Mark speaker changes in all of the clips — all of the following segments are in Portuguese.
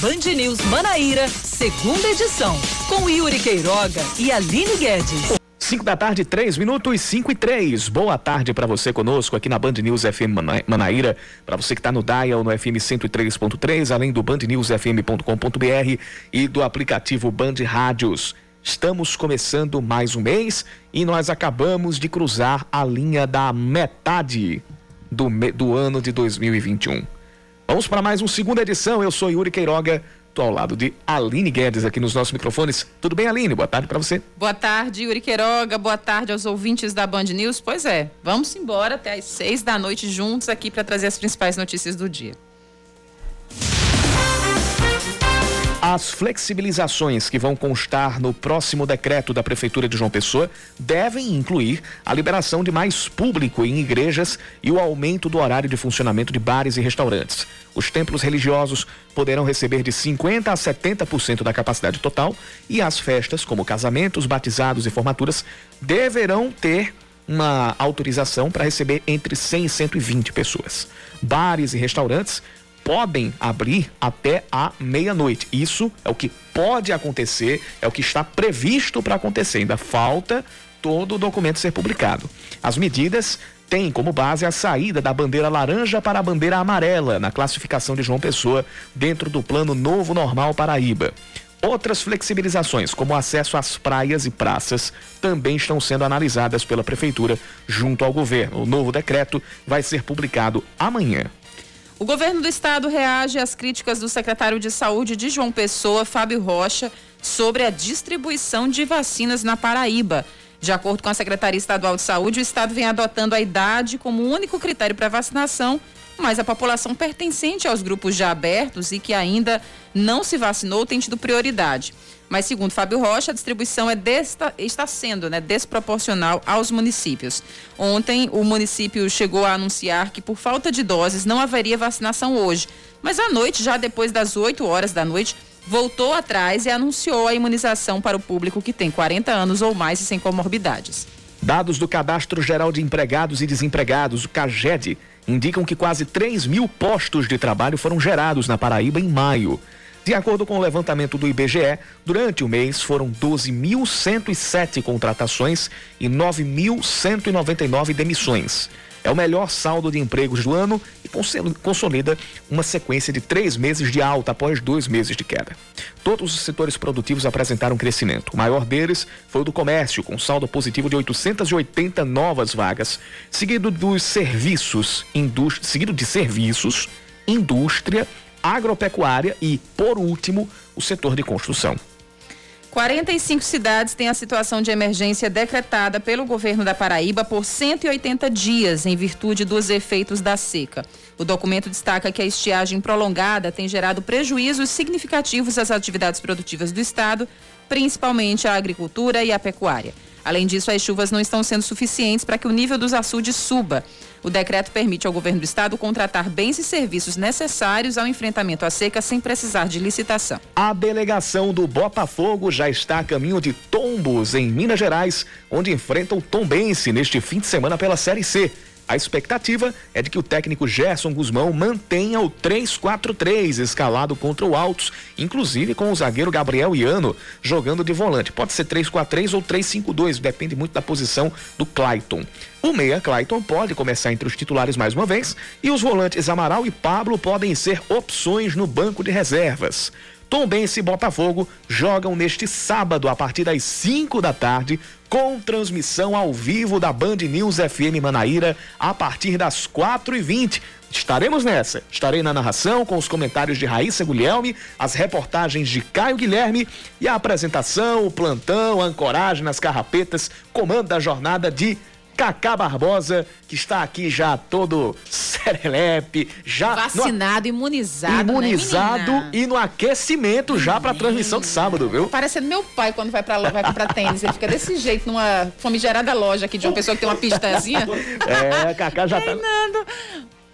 Speaker 1: Band News Manaíra, segunda edição, com Yuri Queiroga e Aline Guedes.
Speaker 2: 5 da tarde, 3 minutos, 5 e 3. Boa tarde para você conosco aqui na Band News FM Manaíra. Para você que está no Dial, no FM 103.3, além do bandnewsfm.com.br e do aplicativo Band Rádios. Estamos começando mais um mês e nós acabamos de cruzar a linha da metade do, do ano de 2021. Vamos para mais uma segunda edição. Eu sou Yuri Queiroga Estou ao lado de Aline Guedes aqui nos nossos microfones. Tudo bem, Aline? Boa tarde para você.
Speaker 3: Boa tarde, Yuri Queiroga. Boa tarde aos ouvintes da Band News. Pois é, vamos embora até às seis da noite juntos aqui para trazer as principais notícias do dia.
Speaker 2: As flexibilizações que vão constar no próximo decreto da Prefeitura de João Pessoa devem incluir a liberação de mais público em igrejas e o aumento do horário de funcionamento de bares e restaurantes. Os templos religiosos poderão receber de 50% a 70% da capacidade total e as festas, como casamentos, batizados e formaturas, deverão ter uma autorização para receber entre 100 e 120 pessoas. Bares e restaurantes podem abrir até a meia-noite. Isso é o que pode acontecer, é o que está previsto para acontecer. Ainda falta todo o documento ser publicado. As medidas têm como base a saída da bandeira laranja para a bandeira amarela na classificação de João Pessoa dentro do Plano Novo Normal Paraíba. Outras flexibilizações, como acesso às praias e praças, também estão sendo analisadas pela Prefeitura junto ao governo. O novo decreto vai ser publicado amanhã.
Speaker 3: O governo do estado reage às críticas do secretário de Saúde de João Pessoa, Fábio Rocha, sobre a distribuição de vacinas na Paraíba. De acordo com a Secretaria Estadual de Saúde, o estado vem adotando a idade como único critério para vacinação, mas a população pertencente aos grupos já abertos e que ainda não se vacinou tem tido prioridade. Mas, segundo Fábio Rocha, a distribuição é desta, está sendo né, desproporcional aos municípios. Ontem, o município chegou a anunciar que, por falta de doses, não haveria vacinação hoje. Mas à noite, já depois das 8 horas da noite, voltou atrás e anunciou a imunização para o público que tem 40 anos ou mais e sem comorbidades.
Speaker 2: Dados do Cadastro Geral de Empregados e Desempregados, o CAGED, indicam que quase 3 mil postos de trabalho foram gerados na Paraíba em maio. De acordo com o levantamento do IBGE, durante o mês foram 12.107 contratações e 9.199 demissões. É o melhor saldo de empregos do ano e consolida uma sequência de três meses de alta após dois meses de queda. Todos os setores produtivos apresentaram crescimento. O maior deles foi o do comércio, com saldo positivo de 880 novas vagas, seguido dos serviços, seguido de serviços, indústria agropecuária e, por último, o setor de construção.
Speaker 3: 45 cidades têm a situação de emergência decretada pelo governo da Paraíba por 180 dias, em virtude dos efeitos da seca. O documento destaca que a estiagem prolongada tem gerado prejuízos significativos às atividades produtivas do Estado, principalmente a agricultura e a pecuária. Além disso, as chuvas não estão sendo suficientes para que o nível dos açudes suba. O decreto permite ao governo do estado contratar bens e serviços necessários ao enfrentamento à seca sem precisar de licitação.
Speaker 2: A delegação do Botafogo já está a caminho de Tombos, em Minas Gerais, onde enfrenta o Tombense neste fim de semana pela Série C. A expectativa é de que o técnico Gerson Guzmão mantenha o 3-4-3 escalado contra o Altos, inclusive com o zagueiro Gabriel Iano jogando de volante. Pode ser 3-4-3 ou 3-5-2, depende muito da posição do Clayton. O meia Clayton pode começar entre os titulares mais uma vez e os volantes Amaral e Pablo podem ser opções no banco de reservas. Tombense e Botafogo jogam neste sábado a partir das 5 da tarde com transmissão ao vivo da Band News FM Manaíra a partir das 4 e 20 Estaremos nessa. Estarei na narração com os comentários de Raíssa Guilherme, as reportagens de Caio Guilherme e a apresentação, o plantão, a ancoragem nas carrapetas, comando da jornada de Cacá Barbosa, que está aqui já todo serelepe, já
Speaker 3: vacinado, no, imunizado,
Speaker 2: imunizado né, e no aquecimento já para a transmissão de sábado, viu?
Speaker 3: Parecendo meu pai quando vai para vai comprar tênis, ele fica desse jeito numa famigerada loja aqui de uma pessoa que tem uma pistazinha.
Speaker 2: É, Cacá já tá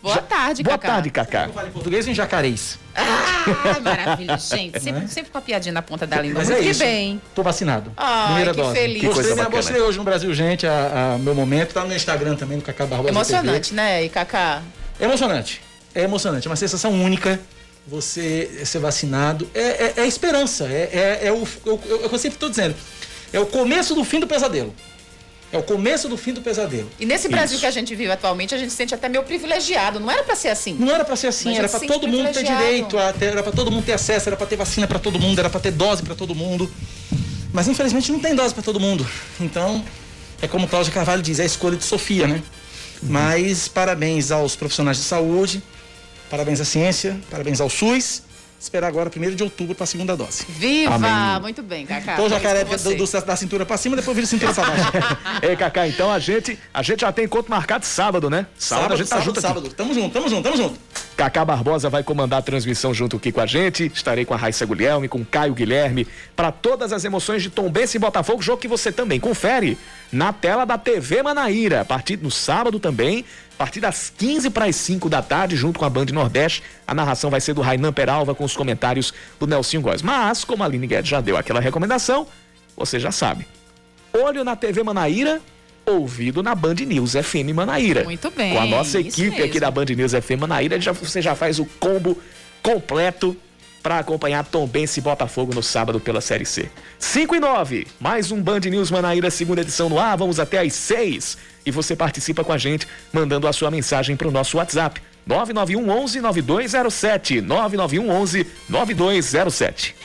Speaker 3: Boa tarde,
Speaker 2: Boa Cacá. Boa tarde, Cacá.
Speaker 4: Fala em português ou em jacarês?
Speaker 3: Ah, maravilha, gente. Sempre, sempre com a piadinha na ponta da língua. Mas Muito é isso. bem.
Speaker 4: Tô vacinado.
Speaker 3: Ai, Primeira que dose. feliz.
Speaker 4: Que coisa bacana. Gostei hoje no Brasil, gente, a, a, meu momento. Tá no Instagram também, no Cacá Barbosa
Speaker 3: Emocionante, TV. né, e Cacá?
Speaker 4: Emocionante. É emocionante. É uma sensação única você ser vacinado. É, é, é esperança. É, é, é o, eu, eu, eu sempre estou dizendo. É o começo do fim do pesadelo. É o começo do fim do pesadelo.
Speaker 3: E nesse Brasil que a gente vive atualmente, a gente se sente até meio privilegiado. Não era para ser assim.
Speaker 4: Não era para ser assim. era para todo mundo ter direito, era para todo mundo ter acesso, era para ter vacina para todo mundo, era para ter dose para todo mundo. Mas infelizmente não tem dose para todo mundo. Então, é como Cláudia Carvalho diz, é a escolha de Sofia, né? Uhum. Mas parabéns aos profissionais de saúde, parabéns à ciência, parabéns ao SUS esperar agora, 1 de outubro, para a segunda dose.
Speaker 3: Viva! Amém. Muito bem, Cacá.
Speaker 4: Então, jacaré do, do, da cintura para cima, depois vira cintura para baixo.
Speaker 2: Ei, Cacá, então a gente, a gente já tem encontro marcado sábado, né?
Speaker 4: Sábado, sábado a gente tá sábado, junto sábado. Aqui. Tamo junto, tamo junto, tamo junto.
Speaker 2: Cacá Barbosa vai comandar a transmissão junto aqui com a gente. Estarei com a Raíssa Guilherme, com Caio Guilherme, para todas as emoções de Tombense e Botafogo, jogo que você também confere na tela da TV Manaíra, a partir no sábado também, a partir das 15 para as 5 da tarde, junto com a Band Nordeste. A narração vai ser do Rainan Peralva com os comentários do Nelson Góes. Mas, como a Aline Guedes já deu aquela recomendação, você já sabe. Olho na TV Manaíra, ouvido na Band News FM Manaíra.
Speaker 3: Muito bem.
Speaker 2: Com a nossa equipe aqui da Band News FM Manaíra, já, você já faz o combo completo para acompanhar Tom Bense e Botafogo no sábado pela Série C. 5 e 9, mais um Band News Manaíra, segunda edição no ar, vamos até às 6. E você participa com a gente, mandando a sua mensagem para o nosso WhatsApp. 991 11 9207. 991 11 9207.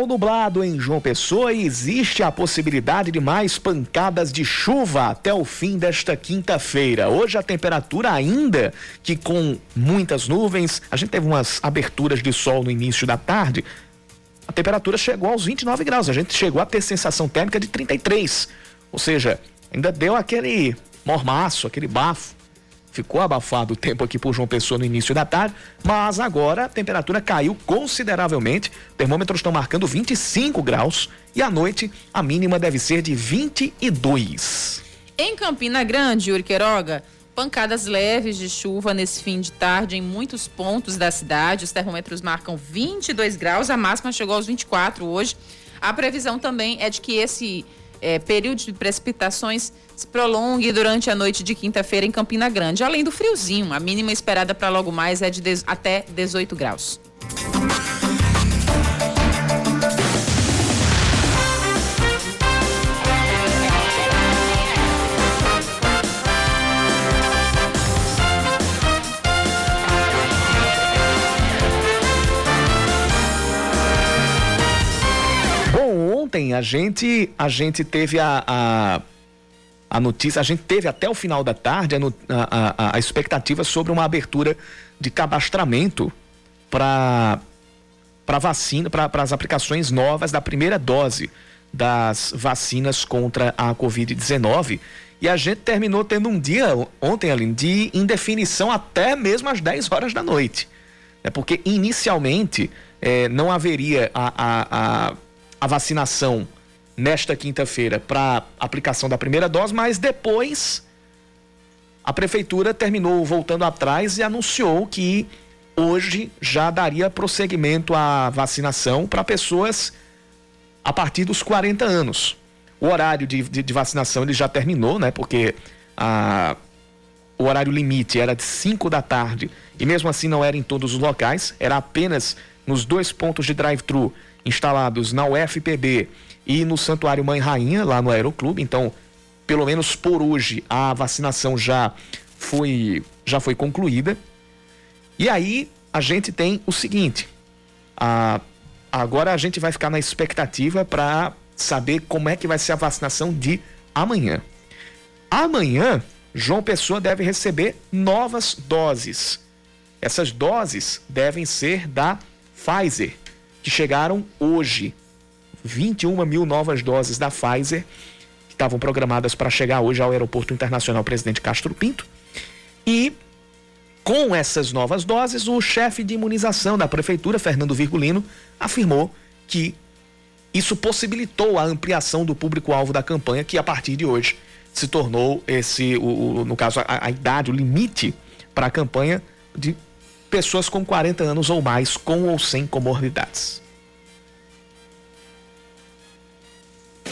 Speaker 2: Céu nublado em João Pessoa e existe a possibilidade de mais pancadas de chuva até o fim desta quinta-feira. Hoje a temperatura ainda que com muitas nuvens, a gente teve umas aberturas de sol no início da tarde. A temperatura chegou aos 29 graus, a gente chegou a ter sensação térmica de 33. Ou seja, ainda deu aquele mormaço, aquele bafo. Ficou abafado o tempo aqui por João Pessoa no início da tarde, mas agora a temperatura caiu consideravelmente. Termômetros estão marcando 25 graus e à noite a mínima deve ser de 22.
Speaker 3: Em Campina Grande, Yuri Queiroga, pancadas leves de chuva nesse fim de tarde em muitos pontos da cidade. Os termômetros marcam 22 graus, a máxima chegou aos 24 hoje. A previsão também é de que esse é, período de precipitações se prolongue durante a noite de quinta-feira em Campina Grande. Além do friozinho, a mínima esperada para logo mais é de até 18 graus.
Speaker 2: ontem a gente, a gente teve a, a, a notícia, a gente teve até o final da tarde a, a, a expectativa sobre uma abertura de cadastramento para para vacina, para as aplicações novas da primeira dose das vacinas contra a Covid-19. E a gente terminou tendo um dia ontem, ali de indefinição até mesmo às 10 horas da noite. É porque inicialmente é, não haveria a, a, a a vacinação nesta quinta-feira para aplicação da primeira dose, mas depois a prefeitura terminou voltando atrás e anunciou que hoje já daria prosseguimento à vacinação para pessoas a partir dos 40 anos. O horário de, de, de, vacinação ele já terminou, né? Porque a, o horário limite era de 5 da tarde e mesmo assim não era em todos os locais, era apenas nos dois pontos de drive-thru instalados na UFPB e no Santuário Mãe Rainha, lá no Aeroclube. Então, pelo menos por hoje, a vacinação já foi, já foi concluída. E aí, a gente tem o seguinte: a, agora a gente vai ficar na expectativa para saber como é que vai ser a vacinação de amanhã. Amanhã, João Pessoa deve receber novas doses. Essas doses devem ser da Pfizer que chegaram hoje. 21 mil novas doses da Pfizer, que estavam programadas para chegar hoje ao Aeroporto Internacional Presidente Castro Pinto. E com essas novas doses, o chefe de imunização da prefeitura, Fernando Virgulino, afirmou que isso possibilitou a ampliação do público-alvo da campanha, que a partir de hoje se tornou esse, o, o no caso, a, a idade, o limite para a campanha de pessoas com 40 anos ou mais, com ou sem comorbidades.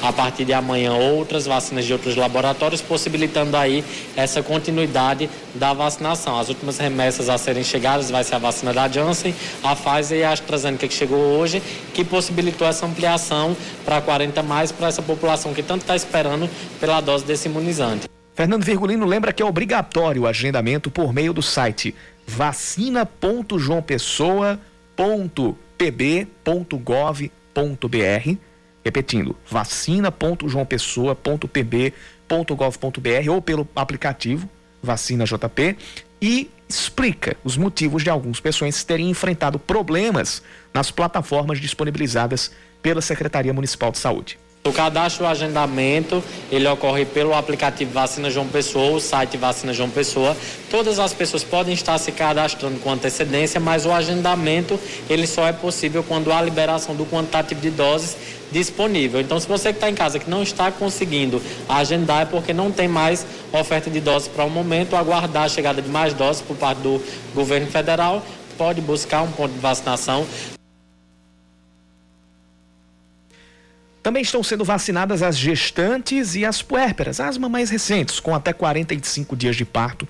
Speaker 5: A partir de amanhã outras vacinas de outros laboratórios, possibilitando aí essa continuidade da vacinação. As últimas remessas a serem chegadas vai ser a vacina da Janssen, a Pfizer e a AstraZeneca que chegou hoje, que possibilitou essa ampliação para 40 mais para essa população que tanto está esperando pela dose desse imunizante.
Speaker 2: Fernando Virgulino lembra que é obrigatório o agendamento por meio do site vacina.joaopessoa.pb.gov.br Repetindo, vacina.joaopessoa.pb.gov.br ou pelo aplicativo Vacina JP e explica os motivos de algumas pessoas terem enfrentado problemas nas plataformas disponibilizadas pela Secretaria Municipal de Saúde.
Speaker 5: O cadastro e o agendamento, ele ocorre pelo aplicativo Vacina João Pessoa, o site Vacina João Pessoa. Todas as pessoas podem estar se cadastrando com antecedência, mas o agendamento, ele só é possível quando há liberação do quantitativo de doses disponível. Então, se você que está em casa que não está conseguindo agendar, é porque não tem mais oferta de doses para o momento, aguardar a chegada de mais doses por parte do governo federal, pode buscar um ponto de vacinação.
Speaker 2: Também estão sendo vacinadas as gestantes e as puérperas, as mamães recentes, com até 45 dias de parto.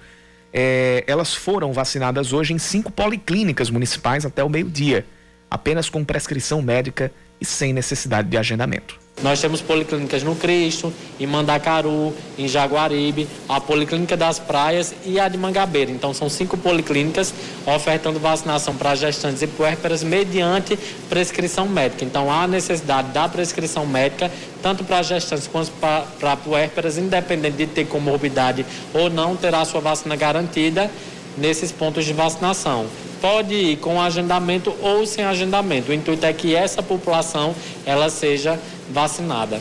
Speaker 2: É, elas foram vacinadas hoje em cinco policlínicas municipais até o meio-dia, apenas com prescrição médica e sem necessidade de agendamento.
Speaker 5: Nós temos policlínicas no Cristo, em Mandacaru, em Jaguaribe, a Policlínica das Praias e a de Mangabeira. Então são cinco policlínicas ofertando vacinação para gestantes e puérperas mediante prescrição médica. Então há necessidade da prescrição médica tanto para gestantes quanto para puérperas, independente de ter comorbidade ou não, terá sua vacina garantida nesses pontos de vacinação pode ir com agendamento ou sem agendamento. O intuito é que essa população ela seja vacinada.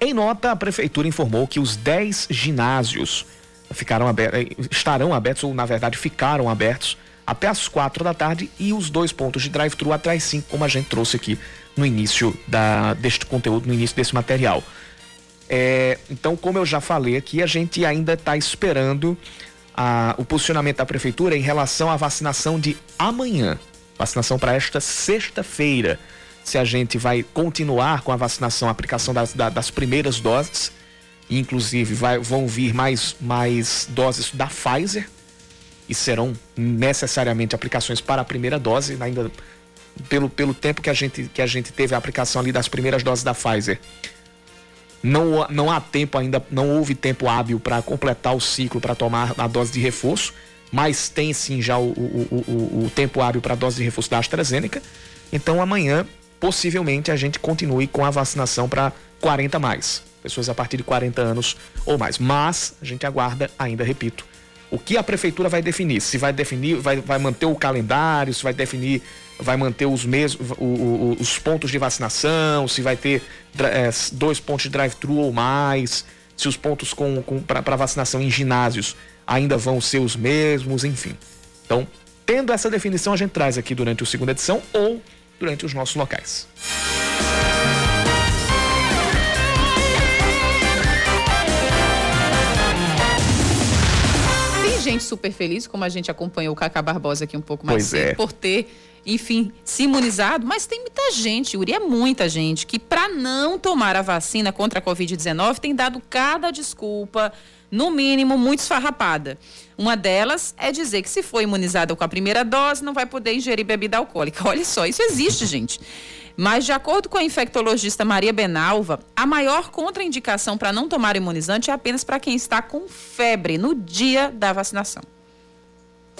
Speaker 2: Em nota, a prefeitura informou que os 10 ginásios ficaram abertos, eh, estarão abertos, ou na verdade ficaram abertos, até as quatro da tarde e os dois pontos de drive-thru até as 5, como a gente trouxe aqui no início da, deste conteúdo, no início desse material. É, então, como eu já falei aqui, a gente ainda está esperando a, o posicionamento da prefeitura em relação à vacinação de amanhã. Vacinação para esta sexta-feira. Se a gente vai continuar com a vacinação, a aplicação das, das primeiras doses, inclusive vai, vão vir mais, mais doses da Pfizer e serão necessariamente aplicações para a primeira dose, ainda pelo, pelo tempo que a, gente, que a gente teve a aplicação ali das primeiras doses da Pfizer não, não há tempo ainda, não houve tempo hábil para completar o ciclo para tomar a dose de reforço, mas tem sim já o, o, o, o tempo hábil para a dose de reforço da AstraZeneca. Então amanhã, possivelmente, a gente continue com a vacinação para 40 mais, pessoas a partir de 40 anos ou mais. Mas a gente aguarda, ainda repito, o que a prefeitura vai definir. Se vai definir, vai, vai manter o calendário, se vai definir, vai manter os mesmos os pontos de vacinação, se vai ter é, dois pontos de drive-thru ou mais, se os pontos com, com para vacinação em ginásios ainda vão ser os mesmos, enfim. Então, tendo essa definição, a gente traz aqui durante o segunda edição ou durante os nossos locais.
Speaker 3: Gente super feliz, como a gente acompanhou o Cacá Barbosa aqui um pouco mais
Speaker 2: pois cedo,
Speaker 3: é. por ter, enfim, se imunizado, mas tem muita gente, Uri, é muita gente, que para não tomar a vacina contra a Covid-19 tem dado cada desculpa, no mínimo, muito esfarrapada. Uma delas é dizer que se for imunizada com a primeira dose, não vai poder ingerir bebida alcoólica. Olha só, isso existe, gente. Mas, de acordo com a infectologista Maria Benalva, a maior contraindicação para não tomar imunizante é apenas para quem está com febre no dia da vacinação.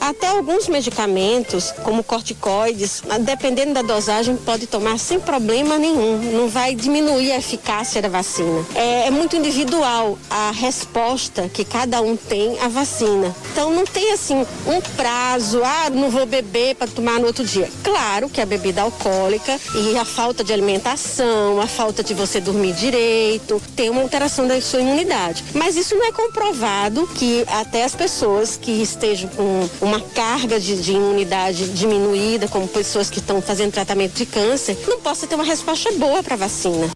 Speaker 6: Até alguns medicamentos, como corticoides, dependendo da dosagem, pode tomar sem problema nenhum. Não vai diminuir a eficácia da vacina. É, é muito individual a resposta que cada um tem à vacina. Então não tem assim um prazo, ah, não vou beber para tomar no outro dia. Claro que a bebida alcoólica e a falta de alimentação, a falta de você dormir direito, tem uma alteração da sua imunidade. Mas isso não é comprovado que até as pessoas que estejam com uma carga de, de imunidade diminuída, como pessoas que estão fazendo tratamento de câncer, não possa ter uma resposta boa para a vacina.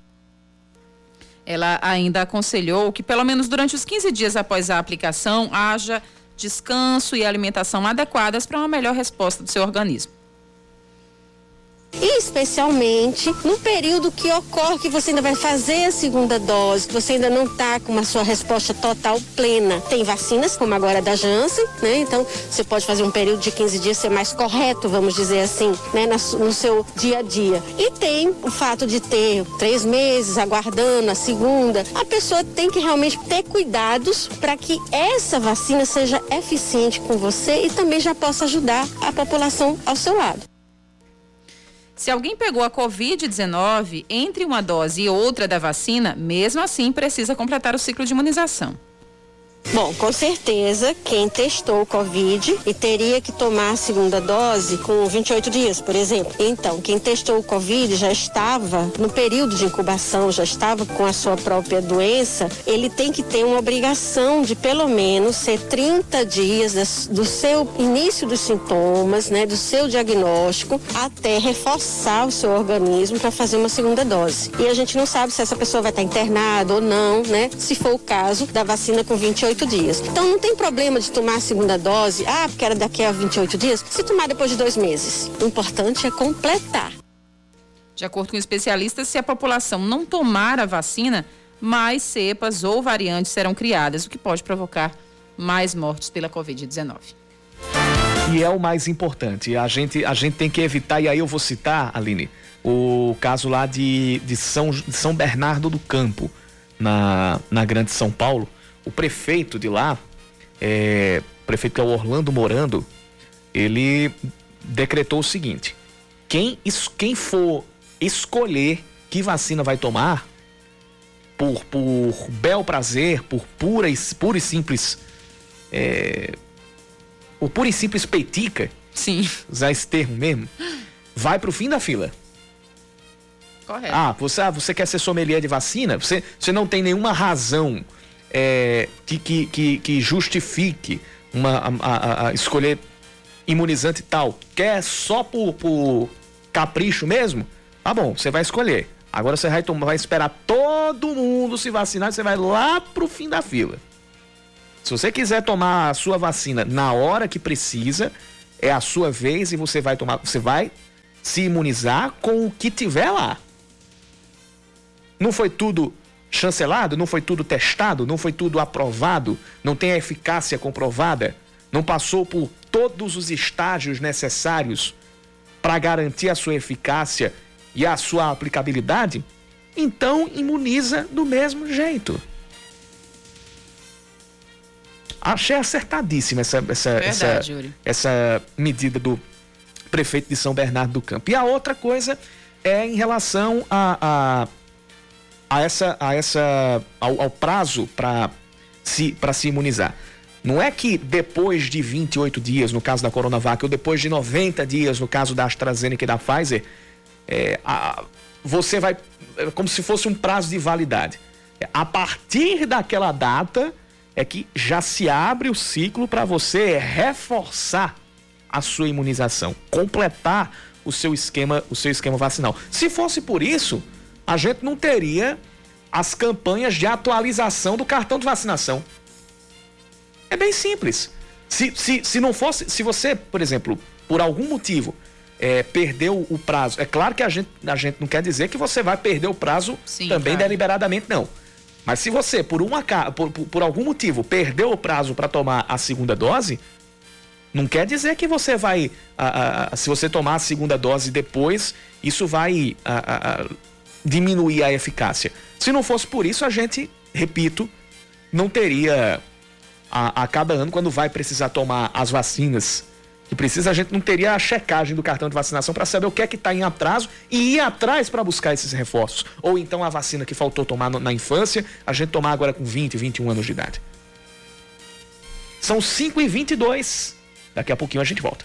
Speaker 3: Ela ainda aconselhou que, pelo menos durante os 15 dias após a aplicação, haja descanso e alimentação adequadas para uma melhor resposta do seu organismo
Speaker 6: e especialmente no período que ocorre que você ainda vai fazer a segunda dose, que você ainda não está com uma sua resposta total plena. Tem vacinas, como agora a da Janssen, né? Então você pode fazer um período de 15 dias ser mais correto, vamos dizer assim, né? No seu dia a dia. E tem o fato de ter três meses aguardando a segunda. A pessoa tem que realmente ter cuidados para que essa vacina seja eficiente com você e também já possa ajudar a população ao seu lado.
Speaker 3: Se alguém pegou a Covid-19 entre uma dose e outra da vacina, mesmo assim precisa completar o ciclo de imunização.
Speaker 6: Bom, com certeza, quem testou o Covid e teria que tomar a segunda dose com 28 dias, por exemplo. Então, quem testou o Covid já estava no período de incubação, já estava com a sua própria doença, ele tem que ter uma obrigação de pelo menos ser 30 dias do seu início dos sintomas, né, do seu diagnóstico, até reforçar o seu organismo para fazer uma segunda dose. E a gente não sabe se essa pessoa vai estar internada ou não, né, se for o caso da vacina com 28 28 dias. Então não tem problema de tomar a segunda dose, ah, porque era daqui a 28 dias, se tomar depois de dois meses. O importante é completar.
Speaker 3: De acordo com especialistas, se a população não tomar a vacina, mais cepas ou variantes serão criadas, o que pode provocar mais mortes pela Covid-19.
Speaker 2: E é o mais importante. A gente, a gente tem que evitar, e aí eu vou citar, Aline, o caso lá de, de, São, de São Bernardo do Campo, na, na Grande São Paulo, o prefeito de lá, é, o prefeito que é o Orlando Morando, ele decretou o seguinte: quem, quem for escolher que vacina vai tomar, por, por bel prazer, por pura e, pura e simples. É, por pura e simples peitica,
Speaker 3: Sim.
Speaker 2: usar esse termo mesmo, vai pro fim da fila.
Speaker 3: Correto.
Speaker 2: Ah, você, ah, você quer ser sommelier de vacina? Você, você não tem nenhuma razão é, que, que, que, que, justifique uma, a, a, a escolher imunizante tal, quer só por, por capricho mesmo, tá bom, você vai escolher. Agora você vai, tomar, vai esperar todo mundo se vacinar, você vai lá pro fim da fila. Se você quiser tomar a sua vacina na hora que precisa, é a sua vez e você vai tomar, você vai se imunizar com o que tiver lá. Não foi tudo chancelado, não foi tudo testado, não foi tudo aprovado, não tem a eficácia comprovada, não passou por todos os estágios necessários para garantir a sua eficácia e a sua aplicabilidade, então imuniza do mesmo jeito. Achei acertadíssima essa, essa,
Speaker 3: Verdade,
Speaker 2: essa, essa medida do prefeito de São Bernardo do Campo. E a outra coisa é em relação a, a a essa, a essa ao, ao prazo para se, se imunizar. Não é que depois de 28 dias, no caso da Coronavac, ou depois de 90 dias, no caso da AstraZeneca e da Pfizer, é, a, você vai. É como se fosse um prazo de validade. A partir daquela data é que já se abre o ciclo para você reforçar a sua imunização, completar o seu esquema, o seu esquema vacinal. Se fosse por isso, a gente não teria as campanhas de atualização do cartão de vacinação. É bem simples. Se, se, se não fosse, se você, por exemplo, por algum motivo, é, perdeu o prazo, é claro que a gente, a gente não quer dizer que você vai perder o prazo Sim, também claro. deliberadamente, não. Mas se você, por, uma, por, por, por algum motivo, perdeu o prazo para tomar a segunda dose, não quer dizer que você vai, a, a, se você tomar a segunda dose depois, isso vai a, diminuir a eficácia. Se não fosse por isso, a gente, repito, não teria a, a cada ano, quando vai precisar tomar as vacinas que precisa, a gente não teria a checagem do cartão de vacinação para saber o que é que está em atraso e ir atrás para buscar esses reforços. Ou então a vacina que faltou tomar na infância, a gente tomar agora com 20, 21 anos de idade. São 5 e 22 Daqui a pouquinho a gente volta.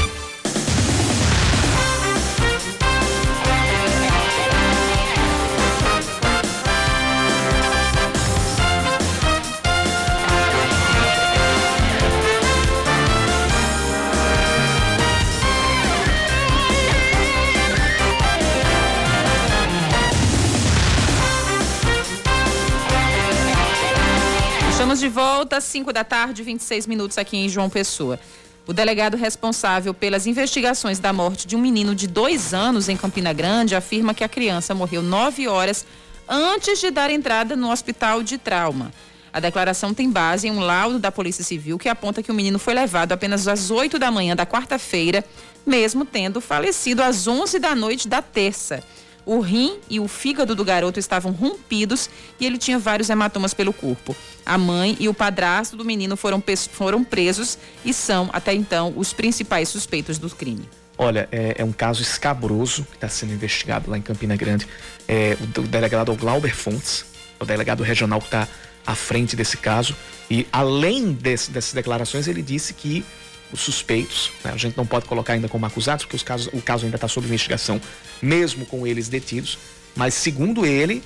Speaker 3: Às 5 da tarde, 26 minutos aqui em João Pessoa. O delegado responsável pelas investigações da morte de um menino de dois anos em Campina Grande afirma que a criança morreu nove horas antes de dar entrada no hospital de trauma. A declaração tem base em um laudo da Polícia Civil que aponta que o menino foi levado apenas às 8 da manhã da quarta-feira, mesmo tendo falecido às 11 da noite da terça. O rim e o fígado do garoto estavam rompidos e ele tinha vários hematomas pelo corpo. A mãe e o padrasto do menino foram, foram presos e são, até então, os principais suspeitos do crime.
Speaker 2: Olha, é, é um caso escabroso que está sendo investigado lá em Campina Grande. É, o, o delegado Glauber Fontes, o delegado regional que está à frente desse caso. E além desse, dessas declarações, ele disse que os suspeitos, né, a gente não pode colocar ainda como acusados, porque os casos, o caso ainda está sob investigação, mesmo com eles detidos. Mas segundo ele,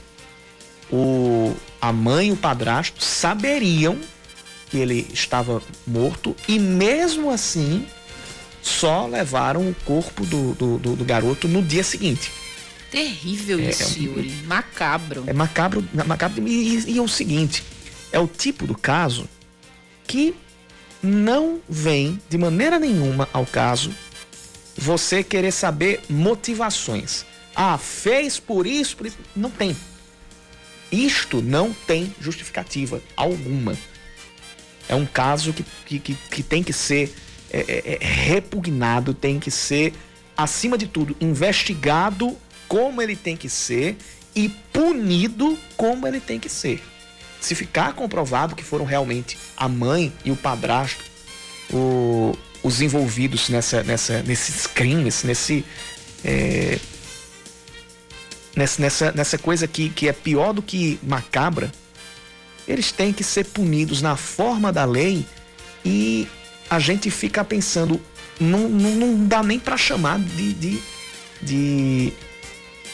Speaker 2: o, a mãe e o padrasto saberiam que ele estava morto e mesmo assim só levaram o corpo do, do, do, do garoto no dia seguinte.
Speaker 3: Terrível é, isso, é Yuri. Macabro.
Speaker 2: É macabro, macabro e, e é o seguinte: é o tipo do caso que não vem de maneira nenhuma ao caso você querer saber motivações. Ah, fez por isso, por isso. Não tem. Isto não tem justificativa alguma. É um caso que, que, que, que tem que ser é, é, é repugnado, tem que ser, acima de tudo, investigado como ele tem que ser e punido como ele tem que ser. Se ficar comprovado que foram realmente a mãe e o padrasto o, os envolvidos nessa, nessa, nesses crimes, nesse, é, nessa, nessa, coisa que, que é pior do que macabra, eles têm que ser punidos na forma da lei e a gente fica pensando, não, não, não dá nem para chamar de, de, de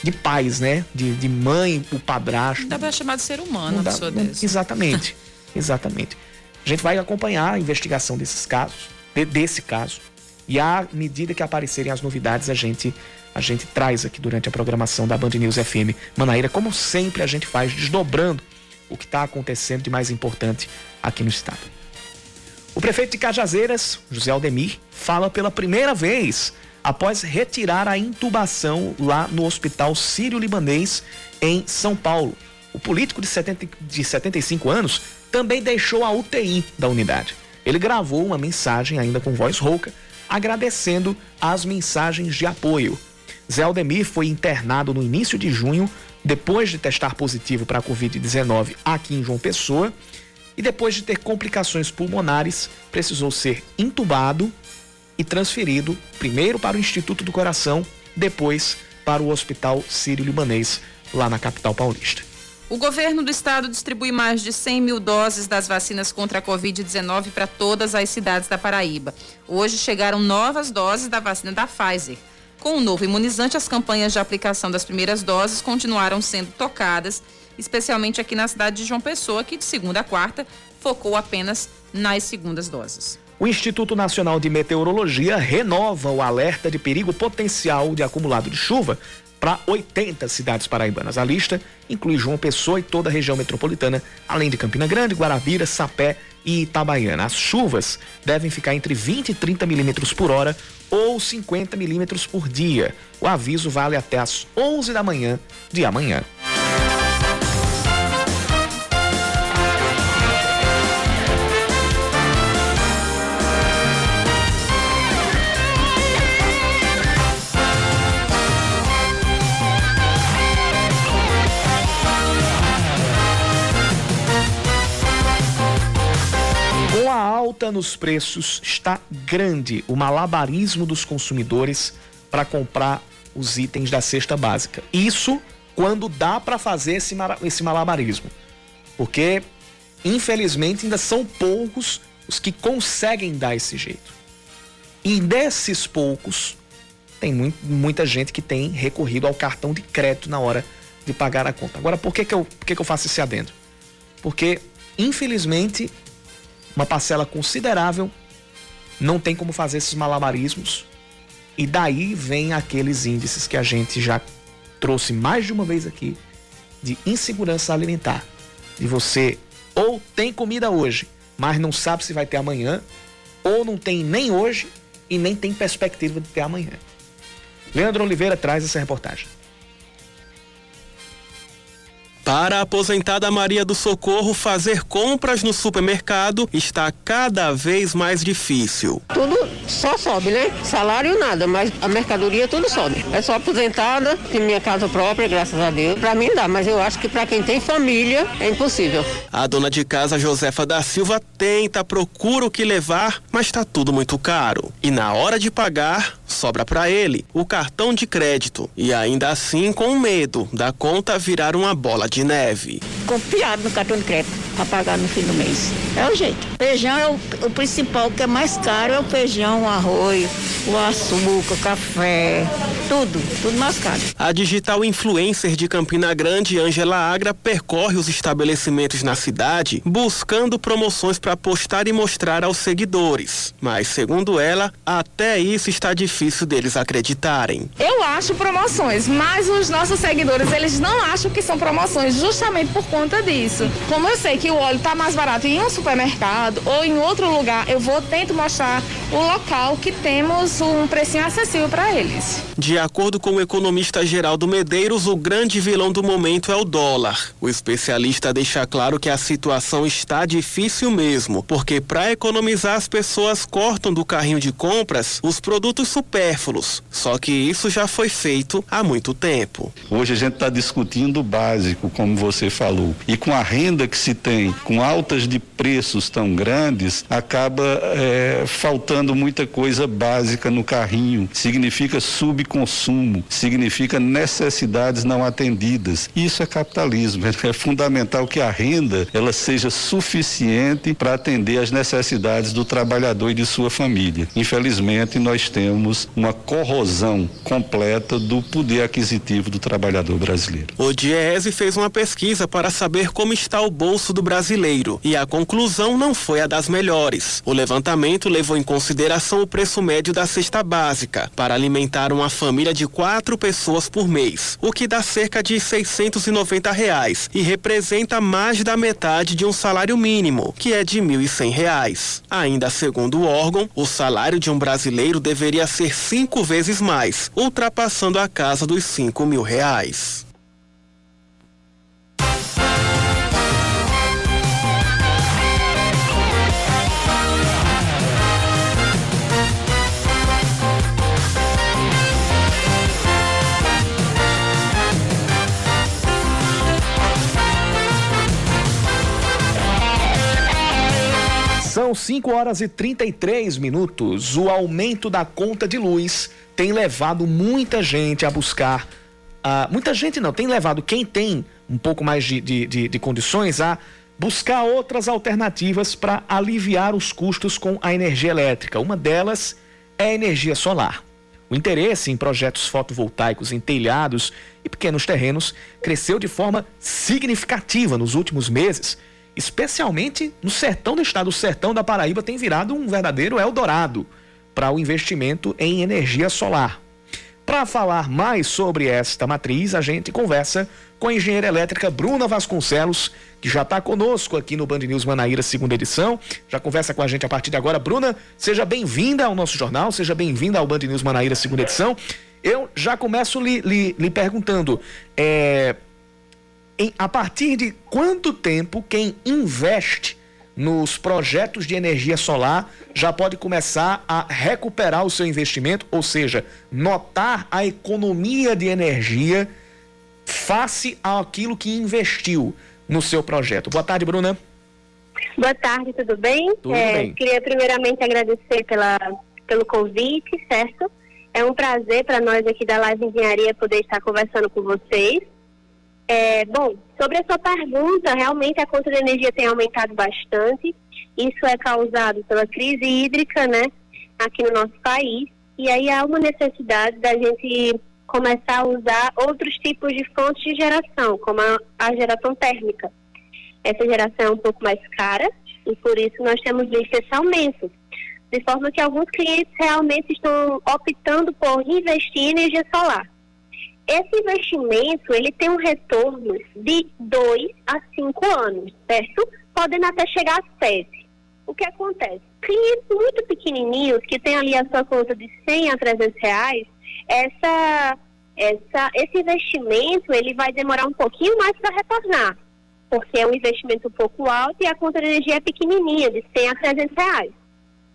Speaker 2: de pais, né? De, de mãe, o padrasto. Não
Speaker 3: dá chamar de ser humano uma pessoa
Speaker 2: não, Exatamente, exatamente. A gente vai acompanhar a investigação desses casos, de, desse caso. E à medida que aparecerem as novidades, a gente a gente traz aqui durante a programação da Band News FM Manaíra, como sempre a gente faz, desdobrando o que está acontecendo de mais importante aqui no estado. O prefeito de Cajazeiras, José Aldemir, fala pela primeira vez após retirar a intubação lá no Hospital Sírio-Libanês, em São Paulo. O político de, 70, de 75 anos também deixou a UTI da unidade. Ele gravou uma mensagem, ainda com voz rouca, agradecendo as mensagens de apoio. Zé Aldemir foi internado no início de junho, depois de testar positivo para a Covid-19 aqui em João Pessoa, e depois de ter complicações pulmonares, precisou ser intubado e transferido primeiro para o Instituto do Coração, depois para o Hospital Sírio-Libanês, lá na capital paulista.
Speaker 3: O governo do estado distribui mais de 100 mil doses das vacinas contra a Covid-19 para todas as cidades da Paraíba. Hoje chegaram novas doses da vacina da Pfizer. Com o novo imunizante, as campanhas de aplicação das primeiras doses continuaram sendo tocadas, especialmente aqui na cidade de João Pessoa, que de segunda a quarta focou apenas nas segundas doses.
Speaker 2: O Instituto Nacional de Meteorologia renova o alerta de perigo potencial de acumulado de chuva para 80 cidades paraibanas. A lista inclui João Pessoa e toda a região metropolitana, além de Campina Grande, Guarabira, Sapé e Itabaiana. As chuvas devem ficar entre 20 e 30 milímetros por hora ou 50 milímetros por dia. O aviso vale até às 11 da manhã de amanhã. Alta nos preços está grande o malabarismo dos consumidores para comprar os itens da cesta básica. Isso quando dá para fazer esse, esse malabarismo. Porque, infelizmente, ainda são poucos os que conseguem dar esse jeito. E desses poucos, tem muito, muita gente que tem recorrido ao cartão de crédito na hora de pagar a conta. Agora, por que, que, eu, por que, que eu faço esse adendo? Porque, infelizmente, uma parcela considerável não tem como fazer esses malabarismos. E daí vem aqueles índices que a gente já trouxe mais de uma vez aqui de insegurança alimentar. De você ou tem comida hoje, mas não sabe se vai ter amanhã, ou não tem nem hoje e nem tem perspectiva de ter amanhã. Leandro Oliveira traz essa reportagem.
Speaker 7: Para a aposentada Maria do Socorro, fazer compras no supermercado está cada vez mais difícil.
Speaker 8: Tudo só sobe, né? Salário nada, mas a mercadoria tudo sobe. É só aposentada, tem minha casa própria, graças a Deus. Para mim dá, mas eu acho que para quem tem família é impossível.
Speaker 7: A dona de casa Josefa da Silva tenta, procura o que levar, mas está tudo muito caro. E na hora de pagar, sobra para ele o cartão de crédito. E ainda assim com medo da conta virar uma bola de neve.
Speaker 9: Confiado no cartão de crédito para pagar no fim do mês. É o jeito. Feijão é o, o principal, o que é mais caro é o feijão, o arroz, o açúcar, o café, tudo, tudo mais caro.
Speaker 7: A digital influencer de Campina Grande, Angela Agra, percorre os estabelecimentos na cidade buscando promoções para postar e mostrar aos seguidores. Mas, segundo ela, até isso está difícil deles acreditarem.
Speaker 10: Eu acho promoções, mas os nossos seguidores, eles não acham que são promoções justamente por conta disso. Como eu sei que o óleo está mais barato em um supermercado ou em outro lugar, eu vou tento mostrar o local que temos um precinho acessível para eles.
Speaker 7: De acordo com o economista Geraldo Medeiros, o grande vilão do momento é o dólar. O especialista deixa claro que a situação está difícil mesmo, porque para economizar as pessoas cortam do carrinho de compras os produtos supérfluos. Só que isso já foi feito há muito tempo.
Speaker 11: Hoje a gente está discutindo o básico, como você falou, e com a renda que se tem, com altas de preços tão grandes, acaba é, faltando muita coisa básica no carrinho. Significa subconsumo, significa necessidades não atendidas. Isso é capitalismo. É fundamental que a renda ela seja suficiente para atender às necessidades do trabalhador e de sua família. Infelizmente, nós temos uma corrosão completa do poder aquisitivo do trabalhador brasileiro.
Speaker 7: O Diese fez uma pesquisa para saber como está o bolso do brasileiro e a conclusão não foi a das melhores. O levantamento levou em consideração o preço médio da cesta básica para alimentar uma família de quatro pessoas por mês, o que dá cerca de 690 reais e representa mais da metade de um salário mínimo, que é de 1.100 reais. Ainda segundo o órgão, o salário de um brasileiro deveria ser cinco vezes mais, ultrapassando a casa dos 5 mil reais.
Speaker 2: 5 horas e 33 minutos. O aumento da conta de luz tem levado muita gente a buscar. Uh, muita gente não, tem levado quem tem um pouco mais de, de, de, de condições a buscar outras alternativas para aliviar os custos com a energia elétrica. Uma delas é a energia solar. O interesse em projetos fotovoltaicos em telhados e pequenos terrenos cresceu de forma significativa nos últimos meses especialmente no sertão do estado. O sertão da Paraíba tem virado um verdadeiro Eldorado para o investimento em energia solar. Para falar mais sobre esta matriz, a gente conversa com a engenheira elétrica Bruna Vasconcelos, que já está conosco aqui no Band News Manaíra, segunda edição. Já conversa com a gente a partir de agora. Bruna, seja bem-vinda ao nosso jornal, seja bem-vinda ao Band News Manaíra, segunda edição. Eu já começo lhe, lhe, lhe perguntando, é, em, a partir de quanto tempo quem investe nos projetos de energia solar já pode começar a recuperar o seu investimento, ou seja, notar a economia de energia face àquilo que investiu no seu projeto. Boa tarde, Bruna.
Speaker 12: Boa tarde, tudo bem?
Speaker 2: Tudo é, bem.
Speaker 12: Queria primeiramente agradecer pela, pelo convite, certo? É um prazer para nós aqui da Live Engenharia poder estar conversando com vocês. É, bom, sobre a sua pergunta, realmente a conta de energia tem aumentado bastante. Isso é causado pela crise hídrica, né, aqui no nosso país. E aí há uma necessidade da gente começar a usar outros tipos de fontes de geração, como a, a geração térmica. Essa geração é um pouco mais cara e por isso nós temos visto esse aumento. De forma que alguns clientes realmente estão optando por investir em energia solar. Esse investimento, ele tem um retorno de 2 a 5 anos, certo? podendo até chegar a 7. O que acontece? Clientes muito pequenininhos, que têm ali a sua conta de 100 a 300 reais, essa, essa, esse investimento ele vai demorar um pouquinho mais para retornar, porque é um investimento um pouco alto e a conta de energia é pequenininha, de 100 a 300 reais.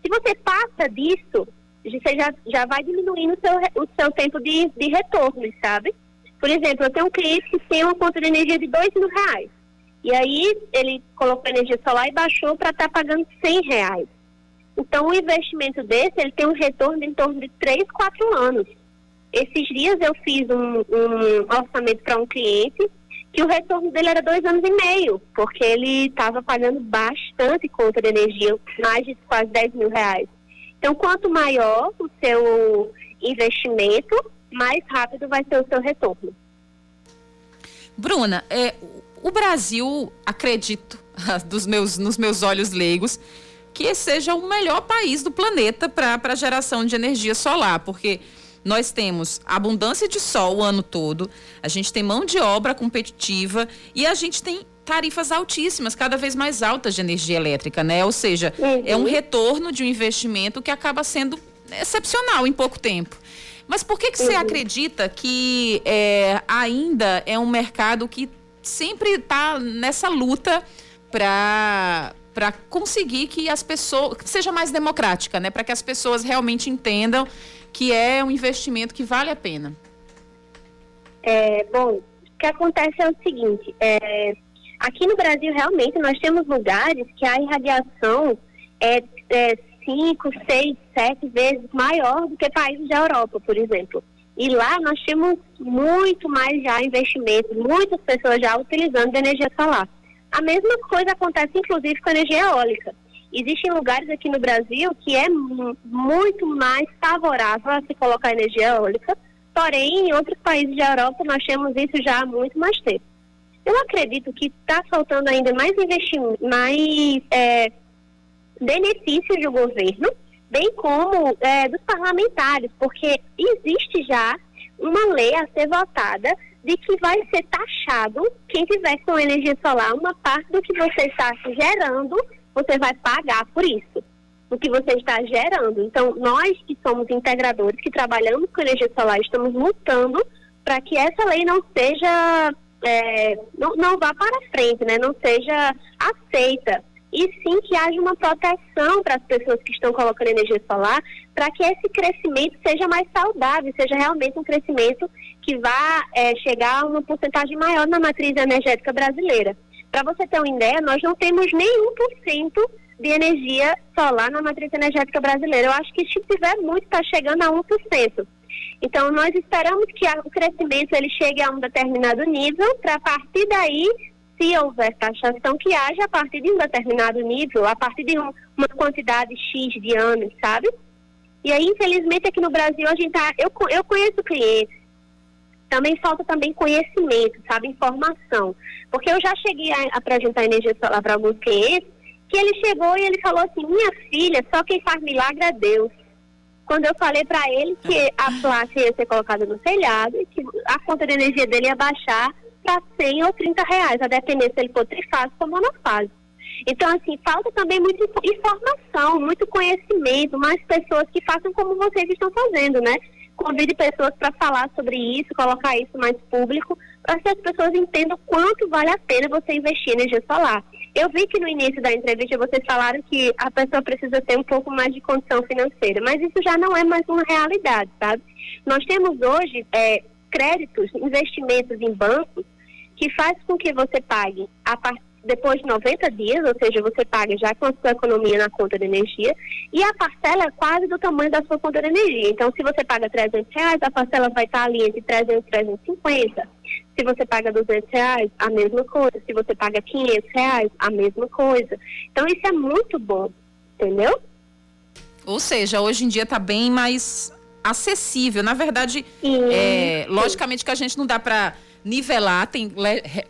Speaker 12: Se você passa disso, você já, já vai diminuindo o seu, o seu tempo de, de retorno, sabe? Por exemplo, eu tenho um cliente que tem uma conta de energia de dois mil reais. E aí ele colocou energia solar e baixou para estar tá pagando 100 reais. Então o investimento desse ele tem um retorno em torno de 3, 4 anos. Esses dias eu fiz um, um orçamento para um cliente que o retorno dele era dois anos e meio, porque ele estava pagando bastante conta de energia, mais de quase 10 mil reais. Então, quanto maior o seu investimento, mais rápido vai ser o seu retorno.
Speaker 3: Bruna, é, o Brasil, acredito, dos meus, nos meus olhos leigos, que seja o melhor país do planeta para a geração de energia solar, porque nós temos abundância de sol o ano todo, a gente tem mão de obra competitiva e a gente tem tarifas altíssimas, cada vez mais altas de energia elétrica, né? Ou seja, uhum. é um retorno de um investimento que acaba sendo excepcional em pouco tempo. Mas por que, que uhum. você acredita que é, ainda é um mercado que sempre está nessa luta para para conseguir que as pessoas que seja mais democrática, né? Para que as pessoas realmente entendam que é um investimento que vale a pena.
Speaker 12: É, bom, o que acontece é o seguinte, é, aqui no Brasil realmente nós temos lugares que a irradiação é, é cinco, seis, sete vezes maior do que países da Europa, por exemplo. E lá nós temos muito mais já investimento, muitas pessoas já utilizando energia solar. A mesma coisa acontece inclusive com a energia eólica. Existem lugares aqui no Brasil que é muito mais favorável a se colocar energia eólica, porém em outros países da Europa nós temos isso já há muito mais tempo. Eu acredito que está faltando ainda mais investimento, mais é, benefícios do governo, bem como é, dos parlamentares, porque existe já uma lei a ser votada de que vai ser taxado quem tiver com energia solar, uma parte do que você está gerando, você vai pagar por isso, o que você está gerando. Então, nós que somos integradores, que trabalhamos com energia solar, estamos lutando para que essa lei não seja, é, não, não vá para frente, né? não seja aceita e sim que haja uma proteção para as pessoas que estão colocando energia solar, para que esse crescimento seja mais saudável, seja realmente um crescimento que vá é, chegar a uma porcentagem maior na matriz energética brasileira. Para você ter uma ideia, nós não temos nem 1% de energia solar na matriz energética brasileira. Eu acho que se tiver muito, está chegando a 1%. Então, nós esperamos que o crescimento ele chegue a um determinado nível, para a partir daí se houver taxação, que haja a partir de um determinado nível, a partir de um, uma quantidade X de anos, sabe? E aí, infelizmente, aqui no Brasil, a gente tá, eu, eu conheço clientes, também falta também conhecimento, sabe? Informação. Porque eu já cheguei a apresentar energia solar para alguns clientes, que ele chegou e ele falou assim, minha filha, só quem faz milagre é Deus. Quando eu falei para ele que a placa ia ser colocada no telhado e que a conta de energia dele ia baixar para 100 ou 30 reais, a depender se ele for trifásico ou monofásico. Então, assim, falta também muita informação, muito conhecimento, mais pessoas que façam como vocês estão fazendo, né? Convide pessoas para falar sobre isso, colocar isso mais público, para que as pessoas entendam quanto vale a pena você investir em energia solar. Eu vi que no início da entrevista vocês falaram que a pessoa precisa ter um pouco mais de condição financeira, mas isso já não é mais uma realidade, sabe? Nós temos hoje é, créditos, investimentos em bancos que faz com que você pague a part... depois de 90 dias, ou seja, você paga já com a sua economia na conta de energia, e a parcela é quase do tamanho da sua conta de energia. Então, se você paga 300 reais, a parcela vai estar ali entre 300 e 350. Se você paga 200 reais, a mesma coisa. Se você paga 500 reais, a mesma coisa. Então, isso é muito bom, entendeu?
Speaker 3: Ou seja, hoje em dia está bem mais acessível. Na verdade, é, logicamente que a gente não dá para nivelar, tem,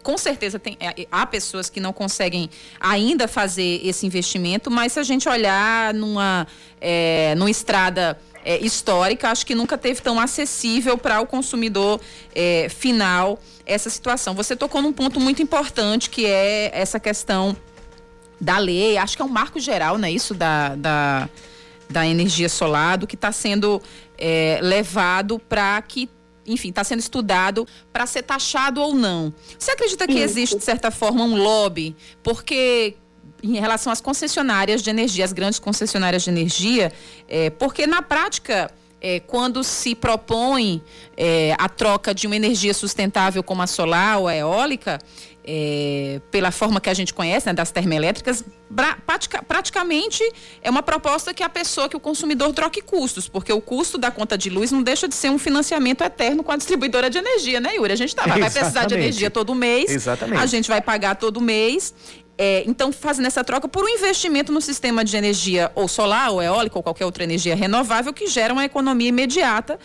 Speaker 3: com certeza tem, é, há pessoas que não conseguem ainda fazer esse investimento, mas se a gente olhar numa, é, numa estrada é, histórica, acho que nunca teve tão acessível para o consumidor é, final essa situação. Você tocou num ponto muito importante que é essa questão da lei, acho que é um marco geral, não é isso? Da, da, da energia solar, do que está sendo é, levado para que enfim, está sendo estudado para ser taxado ou não. Você acredita que Isso. existe, de certa forma, um lobby? Porque em relação às concessionárias de energia, as grandes concessionárias de energia, é, porque na prática é, quando se propõe é, a troca de uma energia sustentável como a solar ou a eólica, é, pela forma que a gente conhece, né, das termoelétricas, pratica, praticamente é uma proposta que a pessoa, que o consumidor troque custos, porque o custo da conta de luz não deixa de ser um financiamento eterno com a distribuidora de energia, né, Yuri? A gente tá, vai precisar de energia todo mês, Exatamente. a gente vai pagar todo mês é, então, fazendo essa troca por um investimento no sistema de energia ou solar, ou eólica, ou qualquer outra energia renovável, que gera uma economia imediata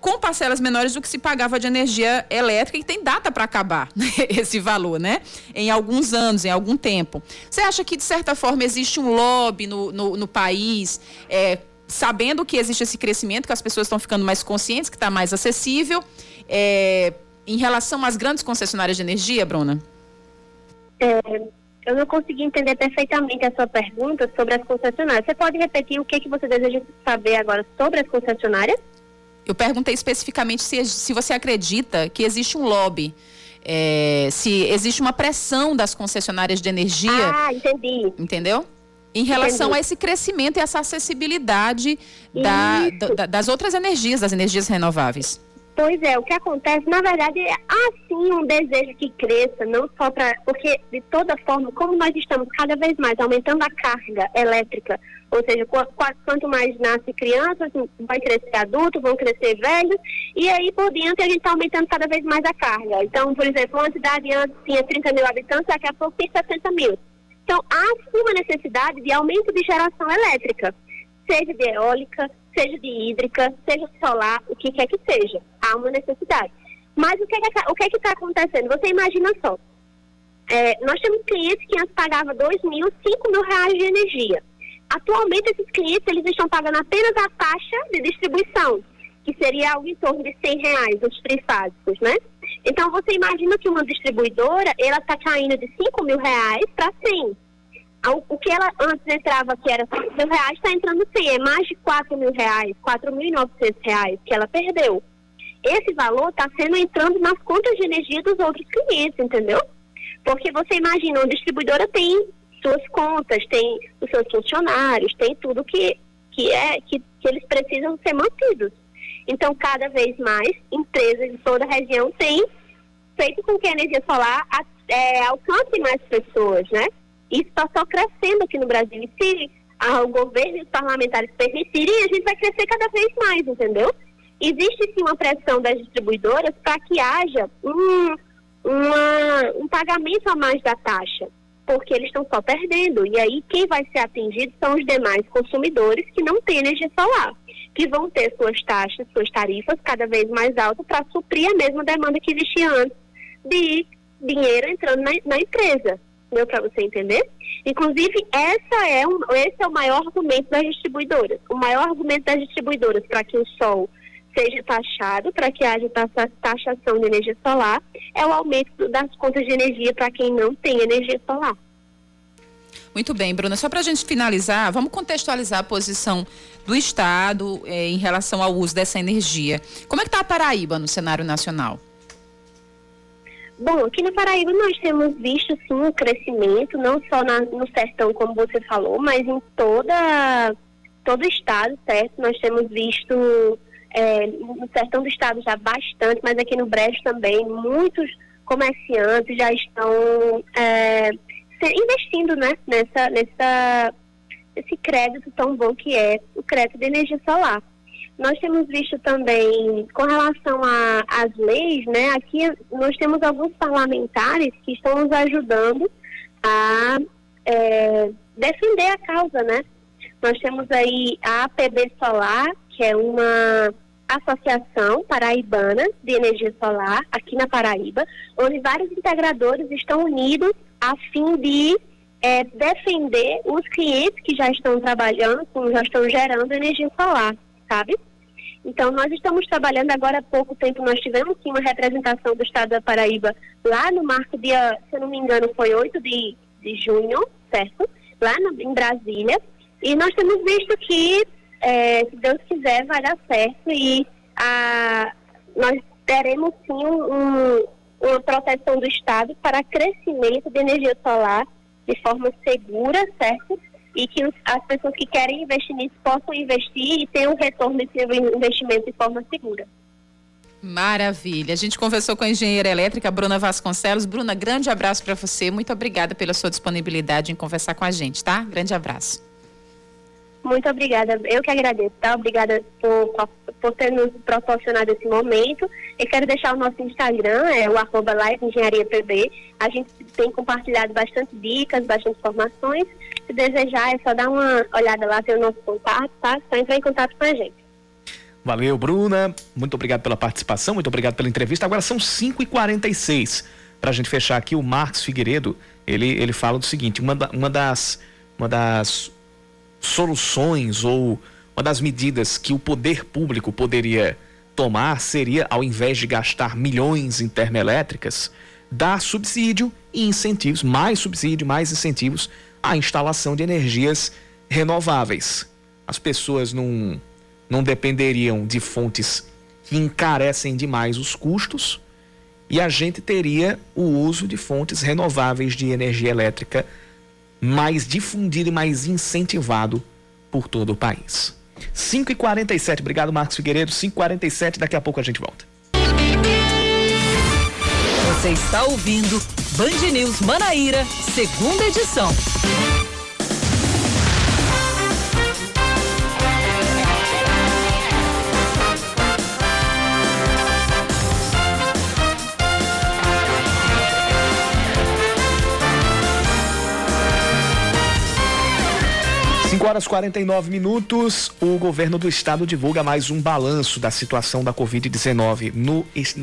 Speaker 3: com parcelas menores do que se pagava de energia elétrica e tem data para acabar né, esse valor, né? Em alguns anos, em algum tempo. Você acha que, de certa forma, existe um lobby no, no, no país, é, sabendo que existe esse crescimento, que as pessoas estão ficando mais conscientes, que está mais acessível, é, em relação às grandes concessionárias de energia, Bruna?
Speaker 12: É, eu não consegui entender perfeitamente a sua pergunta sobre as concessionárias. Você pode repetir o que, que você deseja saber agora sobre as concessionárias?
Speaker 3: Eu perguntei especificamente se, se você acredita que existe um lobby. É, se existe uma pressão das concessionárias de energia.
Speaker 12: Ah, entendi.
Speaker 3: Entendeu? Em relação entendi. a esse crescimento e essa acessibilidade da, da, das outras energias, das energias renováveis.
Speaker 12: Pois é, o que acontece, na verdade, é assim um desejo que cresça, não só para. Porque, de toda forma, como nós estamos cada vez mais aumentando a carga elétrica, ou seja, quanto mais nasce crianças, vai crescer adulto, vão crescer velhos, e aí por diante a gente está aumentando cada vez mais a carga. Então, por exemplo, uma cidade antes tinha 30 mil habitantes, daqui a pouco tem 60 mil. Então, há sim uma necessidade de aumento de geração elétrica, seja de eólica, seja de hídrica, seja solar, o que quer que seja. Há uma necessidade. Mas o que é que que é está acontecendo? Você imagina só. É, nós temos clientes que antes pagavam 2 mil, 5 mil reais de energia. Atualmente, esses clientes eles estão pagando apenas a taxa de distribuição, que seria algo em torno de 100 reais, os trifásicos, né? Então, você imagina que uma distribuidora, ela está caindo de 5 mil reais para 100 o que ela antes entrava, que era 5 mil reais, está entrando 100, é mais de 4 mil reais, 4.900 reais que ela perdeu. Esse valor está sendo entrando nas contas de energia dos outros clientes, entendeu? Porque você imagina, uma distribuidora tem suas contas, tem os seus funcionários, tem tudo que, que é que, que eles precisam ser mantidos. Então, cada vez mais, empresas de toda a região têm feito com que a energia solar é, alcance mais pessoas, né? Isso está só crescendo aqui no Brasil. E se ah, o governo e os parlamentares permitirem, a gente vai crescer cada vez mais, entendeu? Existe sim uma pressão das distribuidoras para que haja um, uma, um pagamento a mais da taxa, porque eles estão só perdendo. E aí quem vai ser atingido são os demais consumidores que não têm energia solar, que vão ter suas taxas, suas tarifas cada vez mais altas para suprir a mesma demanda que existia antes de dinheiro entrando na, na empresa deu para você entender? Inclusive, essa é um, esse é o maior argumento das distribuidoras. O maior argumento das distribuidoras para que o sol seja taxado, para que haja taxação de energia solar, é o aumento das contas de energia para quem não tem energia solar.
Speaker 3: Muito bem, Bruna. Só para a gente finalizar, vamos contextualizar a posição do Estado eh, em relação ao uso dessa energia. Como é que está a Paraíba no cenário nacional?
Speaker 12: Bom, aqui na Paraíba nós temos visto sim um crescimento, não só na, no sertão, como você falou, mas em toda todo o estado, certo? Nós temos visto é, no sertão do estado já bastante, mas aqui no Brejo também, muitos comerciantes já estão é, investindo né, nessa, nessa, esse crédito tão bom que é o crédito de energia solar. Nós temos visto também, com relação às leis, né, aqui nós temos alguns parlamentares que estão nos ajudando a é, defender a causa, né? Nós temos aí a APB Solar, que é uma associação paraibana de energia solar aqui na Paraíba, onde vários integradores estão unidos a fim de é, defender os clientes que já estão trabalhando, já estão gerando energia solar sabe? Então, nós estamos trabalhando agora há pouco tempo, nós tivemos sim uma representação do Estado da Paraíba lá no marco dia, se eu não me engano, foi 8 de, de junho, certo? lá no, em Brasília. E nós temos visto que, é, se Deus quiser, vai dar certo e a, nós teremos sim um, uma proteção do Estado para crescimento de energia solar de forma segura, certo? E que as pessoas que querem investir nisso possam investir e ter um retorno desse investimento de forma segura.
Speaker 3: Maravilha. A gente conversou com a engenheira elétrica Bruna Vasconcelos. Bruna, grande abraço para você. Muito obrigada pela sua disponibilidade em conversar com a gente, tá? Grande abraço.
Speaker 12: Muito obrigada. Eu que agradeço, tá? Obrigada por, por ter nos proporcionado esse momento. E quero deixar o nosso Instagram, é o arroba Live Engenharia PB. A gente tem compartilhado bastante dicas, bastante informações. Se desejar, é só dar uma olhada lá, ter o nosso contato, tá? Só entrar em contato com a gente.
Speaker 2: Valeu, Bruna. Muito obrigado pela participação, muito obrigado pela entrevista. Agora são 5h46. Para a gente fechar aqui, o Marcos Figueiredo, ele, ele fala do seguinte: uma, da, uma, das, uma das soluções ou uma das medidas que o poder público poderia tomar seria, ao invés de gastar milhões em termoelétricas, dar subsídio e incentivos, mais subsídio, mais incentivos à instalação de energias renováveis. As pessoas não, não dependeriam de fontes que encarecem demais os custos e a gente teria o uso de fontes renováveis de energia elétrica mais difundido e mais incentivado por todo o país. 5 e 47 obrigado Marcos Figueiredo, 5 e 47 daqui a pouco a gente volta.
Speaker 1: Você está ouvindo Band News Manaíra, segunda edição.
Speaker 2: 5 horas 49 minutos. O governo do estado divulga mais um balanço da situação da Covid-19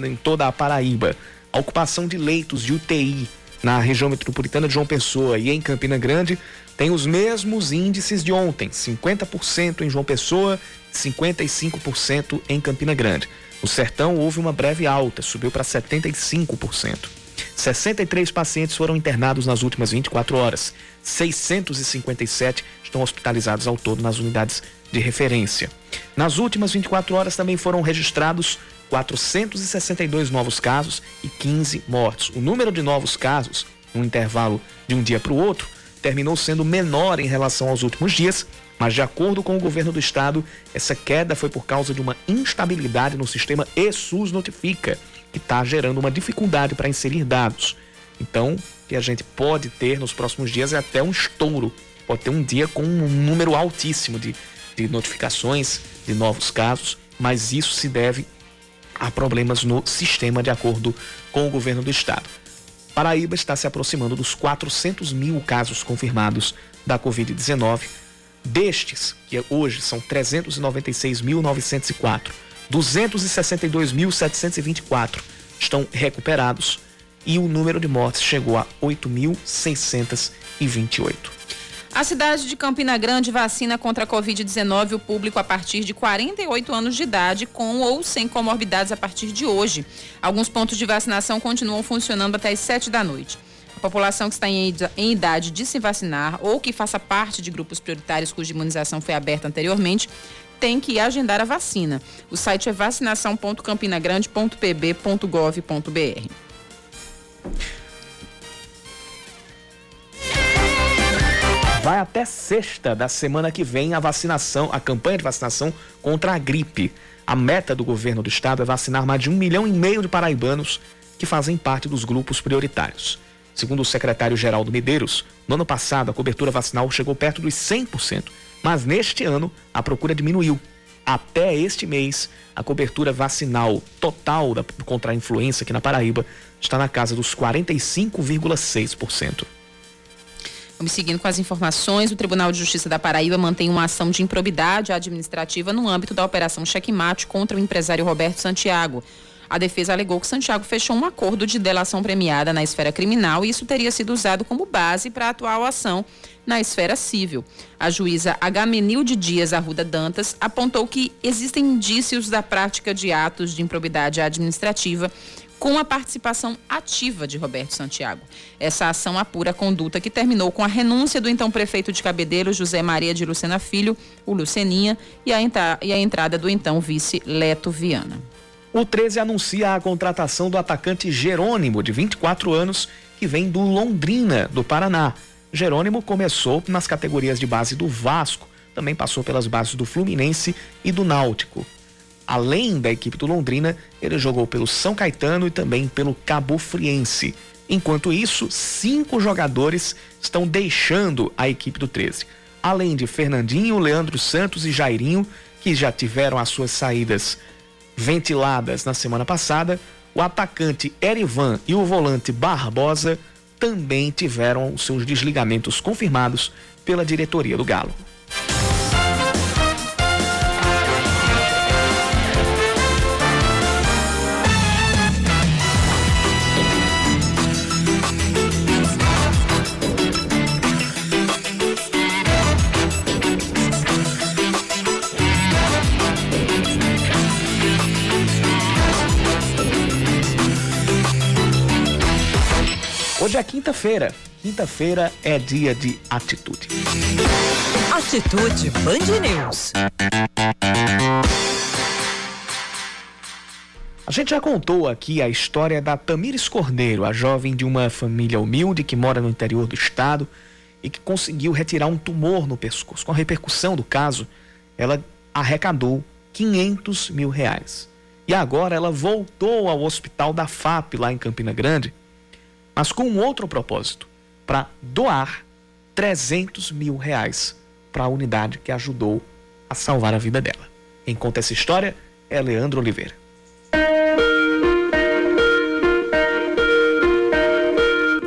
Speaker 2: em toda a Paraíba. A ocupação de leitos de UTI na região metropolitana de João Pessoa e em Campina Grande tem os mesmos índices de ontem: 50% em João Pessoa, 55% em Campina Grande. No Sertão houve uma breve alta, subiu para 75%. 63 pacientes foram internados nas últimas 24 horas. 657 estão hospitalizados ao todo nas unidades de referência. Nas últimas 24 horas também foram registrados 462 novos casos e 15 mortes. O número de novos casos, no intervalo de um dia para o outro, terminou sendo menor em relação aos últimos dias, mas de acordo com o governo do estado, essa queda foi por causa de uma instabilidade no sistema ESUS Notifica, que está gerando uma dificuldade para inserir dados. Então, o que a gente pode ter nos próximos dias é até um estouro. Pode ter um dia com um número altíssimo de, de notificações de novos casos, mas isso se deve a problemas no sistema, de acordo com o governo do estado. Paraíba está se aproximando dos 400 mil casos confirmados da Covid-19. Destes, que hoje são 396.904, 262.724 estão recuperados e o número de mortes chegou a 8.628.
Speaker 3: A cidade de Campina Grande vacina contra a Covid-19 o público a partir de 48 anos de idade, com ou sem comorbidades a partir de hoje. Alguns pontos de vacinação continuam funcionando até as 7 da noite. A população que está em idade de se vacinar ou que faça parte de grupos prioritários cuja imunização foi aberta anteriormente tem que agendar a vacina. O site é vacinação.campinagrande.pb.gov.br.
Speaker 2: Vai até sexta da semana que vem a vacinação, a campanha de vacinação contra a gripe. A meta do governo do estado é vacinar mais de um milhão e meio de paraibanos que fazem parte dos grupos prioritários. Segundo o secretário Geraldo Medeiros, no ano passado a cobertura vacinal chegou perto dos 100%, mas neste ano a procura diminuiu. Até este mês, a cobertura vacinal total da, contra a influenza aqui na Paraíba está na casa dos 45,6%.
Speaker 3: Vamos seguindo com as informações. O Tribunal de Justiça da Paraíba mantém uma ação de improbidade administrativa no âmbito da Operação Checkmate contra o empresário Roberto Santiago. A defesa alegou que Santiago fechou um acordo de delação premiada na esfera criminal e isso teria sido usado como base para a atual ação na esfera civil. A juíza Agamenilde Dias Arruda Dantas apontou que existem indícios da prática de atos de improbidade administrativa com a participação ativa de Roberto Santiago. Essa ação apura a conduta que terminou com a renúncia do então prefeito de Cabedelo, José Maria de Lucena Filho, o Luceninha, e a, e a entrada do então vice Leto Viana.
Speaker 2: O 13 anuncia a contratação do atacante Jerônimo, de 24 anos, que vem do Londrina, do Paraná. Jerônimo começou nas categorias de base do Vasco, também passou pelas bases do Fluminense e do Náutico. Além da equipe do Londrina, ele jogou pelo São Caetano e também pelo Cabo Friense. Enquanto isso, cinco jogadores estão deixando a equipe do 13. Além de Fernandinho, Leandro Santos e Jairinho, que já tiveram as suas saídas ventiladas na semana passada, o atacante Erivan e o volante Barbosa também tiveram seus desligamentos confirmados pela diretoria do Galo. Hoje é quinta-feira. Quinta-feira é dia de atitude.
Speaker 1: Atitude Band News.
Speaker 2: A gente já contou aqui a história da Tamires Cordeiro, a jovem de uma família humilde que mora no interior do estado e que conseguiu retirar um tumor no pescoço. Com a repercussão do caso, ela arrecadou 500 mil reais. E agora ela voltou ao hospital da FAP, lá em Campina Grande, mas com um outro propósito, para doar 300 mil reais para a unidade que ajudou a salvar a vida dela. Quem conta essa história é Leandro Oliveira.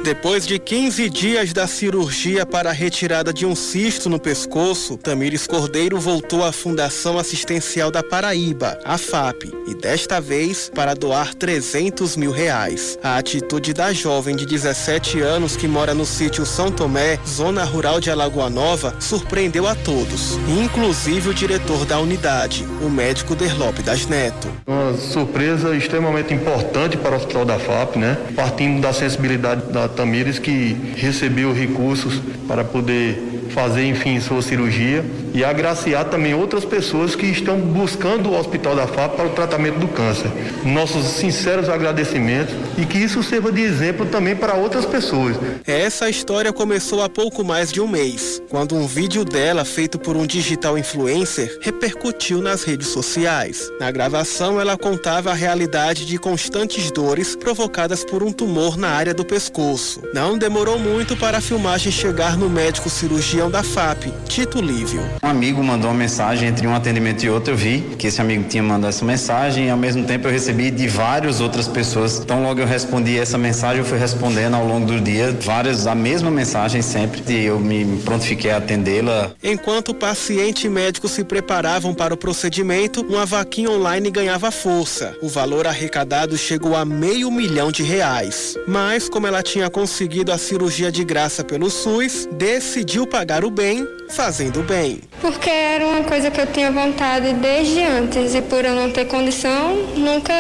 Speaker 7: Depois de 15 dias da cirurgia para a retirada de um cisto no pescoço, Tamires Cordeiro voltou à Fundação Assistencial da Paraíba, a FAP, e desta vez para doar 300 mil reais. A atitude da jovem de 17 anos que mora no sítio São Tomé, zona rural de Alagoa Nova, surpreendeu a todos, inclusive o diretor da unidade, o médico Derlope das Neto.
Speaker 13: Uma surpresa extremamente importante para o Hospital da FAP, né? Partindo da sensibilidade da Tamires, que recebeu recursos para poder fazer, enfim, sua cirurgia e agraciar também outras pessoas que estão buscando o Hospital da FAP para o tratamento do câncer. Nossos sinceros agradecimentos e que isso sirva de exemplo também para outras pessoas.
Speaker 7: Essa história começou há pouco mais de um mês, quando um vídeo dela, feito por um digital influencer, repercutiu nas redes sociais. Na gravação, ela contava a realidade de constantes dores provocadas por um tumor na área do pescoço. Não demorou muito para a filmagem chegar no médico cirurgião da FAP, Tito Lívio.
Speaker 14: Um amigo mandou uma mensagem entre um atendimento e outro, eu vi que esse amigo tinha mandado essa mensagem e ao mesmo tempo eu recebi de várias outras pessoas. Então logo eu respondi essa mensagem, eu fui respondendo ao longo do dia várias a mesma mensagem sempre e eu me prontifiquei a atendê-la.
Speaker 7: Enquanto o paciente e médico se preparavam para o procedimento, uma vaquinha online ganhava força. O valor arrecadado chegou a meio milhão de reais. Mas como ela tinha conseguido a cirurgia de graça pelo SUS, decidiu pagar o bem fazendo bem.
Speaker 15: Porque era uma coisa que eu tinha vontade desde antes e por eu não ter condição, nunca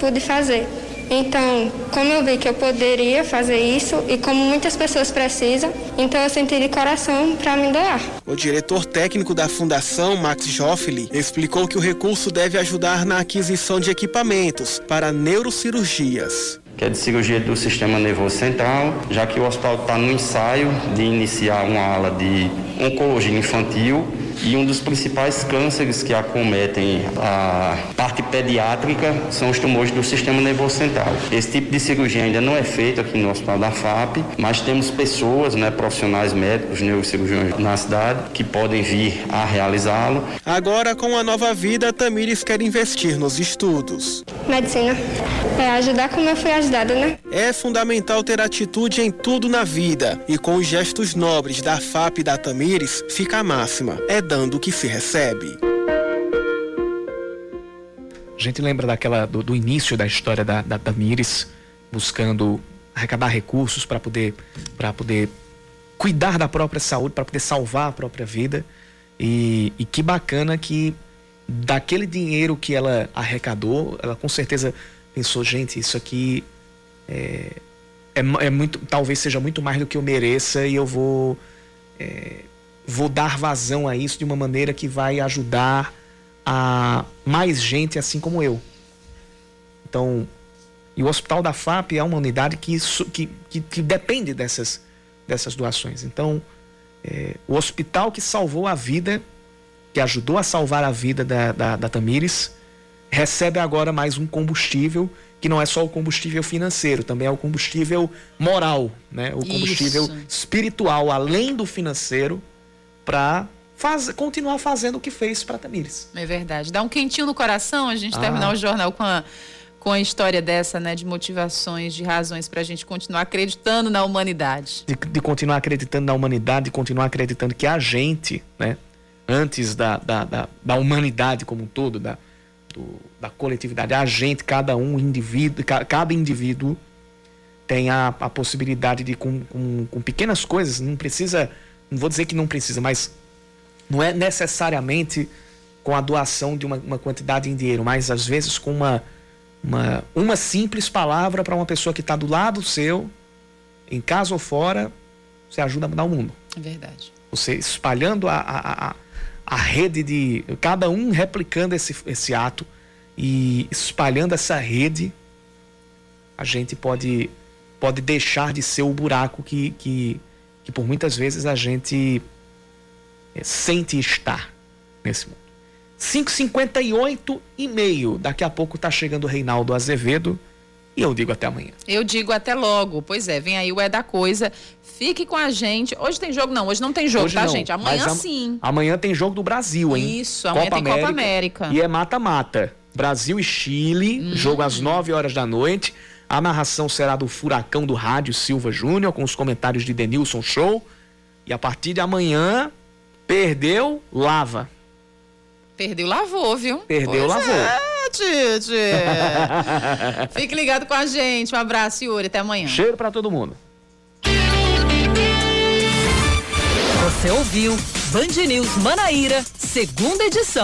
Speaker 15: pude fazer. Então, como eu vi que eu poderia fazer isso e como muitas pessoas precisam, então eu senti de coração para me doar.
Speaker 7: O diretor técnico da Fundação, Max Joffeli, explicou que o recurso deve ajudar na aquisição de equipamentos para neurocirurgias
Speaker 14: que é de cirurgia do sistema nervoso central, já que o hospital está no ensaio de iniciar uma ala de oncologia infantil e um dos principais cânceres que acometem a parte pediátrica são os tumores do sistema nervoso central. Esse tipo de cirurgia ainda não é feito aqui no Hospital da FAP, mas temos pessoas, né, profissionais médicos, neurocirurgiões na cidade, que podem vir a realizá-lo.
Speaker 7: Agora, com a nova vida, Tamires quer investir nos estudos.
Speaker 15: Medicina. É ajudar como eu fui ajudada, né?
Speaker 7: É fundamental ter atitude em tudo na vida. E com os gestos nobres da FAP e da Tamires, fica a máxima. É dando o que se recebe.
Speaker 2: A gente lembra daquela do, do início da história da, da Tamires buscando arrecadar recursos para poder para poder cuidar da própria saúde, para poder salvar a própria vida. E, e que bacana que daquele dinheiro que ela arrecadou, ela com certeza pensou, gente, isso aqui é, é, é, muito, talvez seja muito mais do que eu mereça e eu vou é, vou dar vazão a isso de uma maneira que vai ajudar a mais gente assim como eu. Então, e o Hospital da FAP é uma unidade que, que, que, que depende dessas, dessas doações. Então, é, o hospital que salvou a vida, que ajudou a salvar a vida da, da, da Tamires, recebe agora mais um combustível que não é só o combustível financeiro, também é o combustível moral, né? O combustível Isso. espiritual, além do financeiro, para faz, continuar fazendo o que fez para Tamires.
Speaker 3: É verdade. Dá um quentinho no coração a gente ah. terminar o jornal com a, com a história dessa, né? De motivações, de razões para a gente continuar acreditando na humanidade.
Speaker 2: De, de, continuar acreditando na humanidade, de continuar acreditando que a gente, né? Antes da, da, da, da humanidade como um todo, da, do, da coletividade, a gente, cada um, indivíduo, cada indivíduo tem a, a possibilidade de, com, com, com pequenas coisas, não precisa, não vou dizer que não precisa, mas não é necessariamente com a doação de uma, uma quantidade em dinheiro, mas às vezes com uma, uma, uma simples palavra para uma pessoa que está do lado seu, em casa ou fora, você ajuda a mudar o mundo.
Speaker 3: É verdade.
Speaker 2: Você espalhando a, a, a, a rede de. cada um replicando esse, esse ato e espalhando essa rede, a gente pode, pode deixar de ser o buraco que, que, que por muitas vezes a gente é, sente estar nesse mundo. 5h58 e meio. Daqui a pouco tá chegando o Reinaldo Azevedo. E eu digo até amanhã.
Speaker 3: Eu digo até logo. Pois é, vem aí o É da Coisa. Fique com a gente. Hoje tem jogo? Não, hoje não tem jogo, hoje tá, não, gente? Amanhã sim.
Speaker 2: Amanhã tem jogo do Brasil, hein?
Speaker 3: Isso, amanhã Copa tem América, Copa América.
Speaker 2: E é mata-mata. Brasil e Chile, hum. jogo às 9 horas da noite. A narração será do Furacão do Rádio Silva Júnior, com os comentários de Denilson Show. E a partir de amanhã, perdeu, lava.
Speaker 3: Perdeu, lavou, viu?
Speaker 2: Perdeu, pois lavou.
Speaker 3: É. Tite. Fique ligado com a gente. Um abraço, Yuri. Até amanhã.
Speaker 2: Cheiro para todo mundo.
Speaker 1: Você ouviu Band News Manaíra, segunda edição.